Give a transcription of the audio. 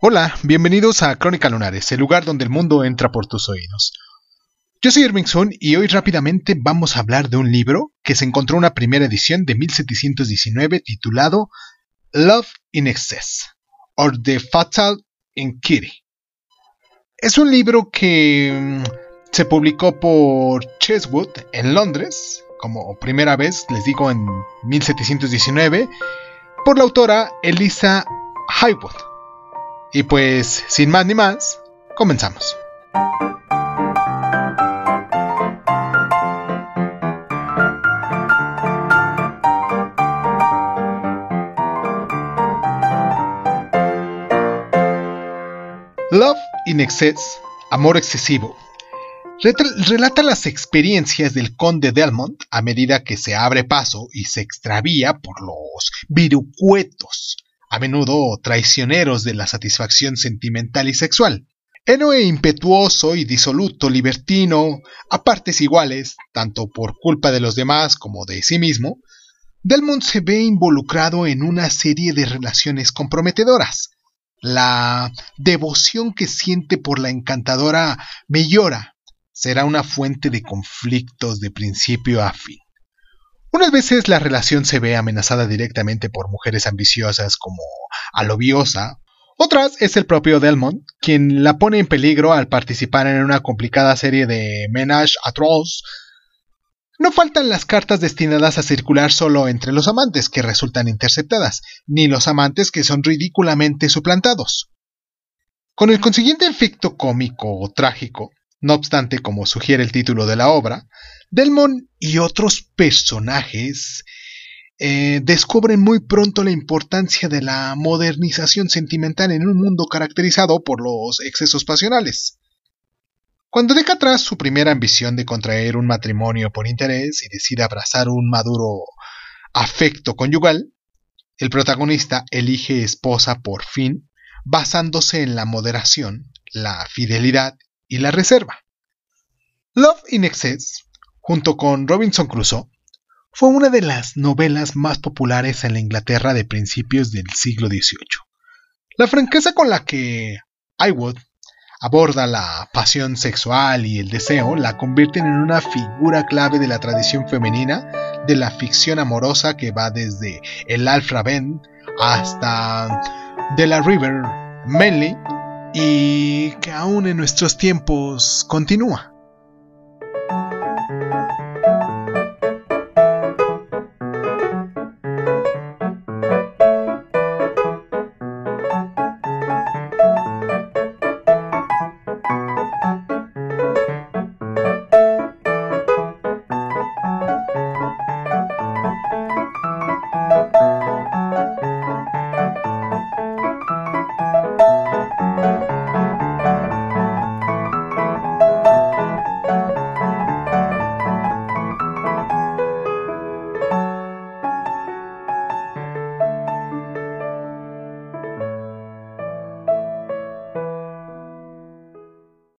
Hola, bienvenidos a Crónica Lunares, el lugar donde el mundo entra por tus oídos. Yo soy Irving Sun y hoy rápidamente vamos a hablar de un libro que se encontró en una primera edición de 1719 titulado Love in Excess, or The Fatal Kitty. Es un libro que mm, se publicó por Cheswood en Londres, como primera vez, les digo, en 1719, por la autora Elisa Highwood. Y pues, sin más ni más, comenzamos. Love in Excess, Amor Excesivo, relata las experiencias del conde Delmont a medida que se abre paso y se extravía por los virucuetos a menudo traicioneros de la satisfacción sentimental y sexual. Héroe impetuoso y disoluto, libertino, a partes iguales, tanto por culpa de los demás como de sí mismo, Delmont se ve involucrado en una serie de relaciones comprometedoras. La devoción que siente por la encantadora Mellora será una fuente de conflictos de principio a fin. Unas veces la relación se ve amenazada directamente por mujeres ambiciosas como Alobiosa, otras es el propio Delmont, quien la pone en peligro al participar en una complicada serie de menage à trois. No faltan las cartas destinadas a circular solo entre los amantes que resultan interceptadas, ni los amantes que son ridículamente suplantados. Con el consiguiente efecto cómico o trágico, no obstante, como sugiere el título de la obra, Delmont y otros personajes eh, descubren muy pronto la importancia de la modernización sentimental en un mundo caracterizado por los excesos pasionales. Cuando deja atrás su primera ambición de contraer un matrimonio por interés y decide abrazar un maduro afecto conyugal, el protagonista elige esposa por fin, basándose en la moderación, la fidelidad y la reserva. Love in Excess, junto con Robinson Crusoe, fue una de las novelas más populares en la Inglaterra de principios del siglo XVIII. La franqueza con la que Iwood aborda la pasión sexual y el deseo la convierten en una figura clave de la tradición femenina de la ficción amorosa que va desde el Alfra Ben hasta De la River Manley y que aún en nuestros tiempos continúa.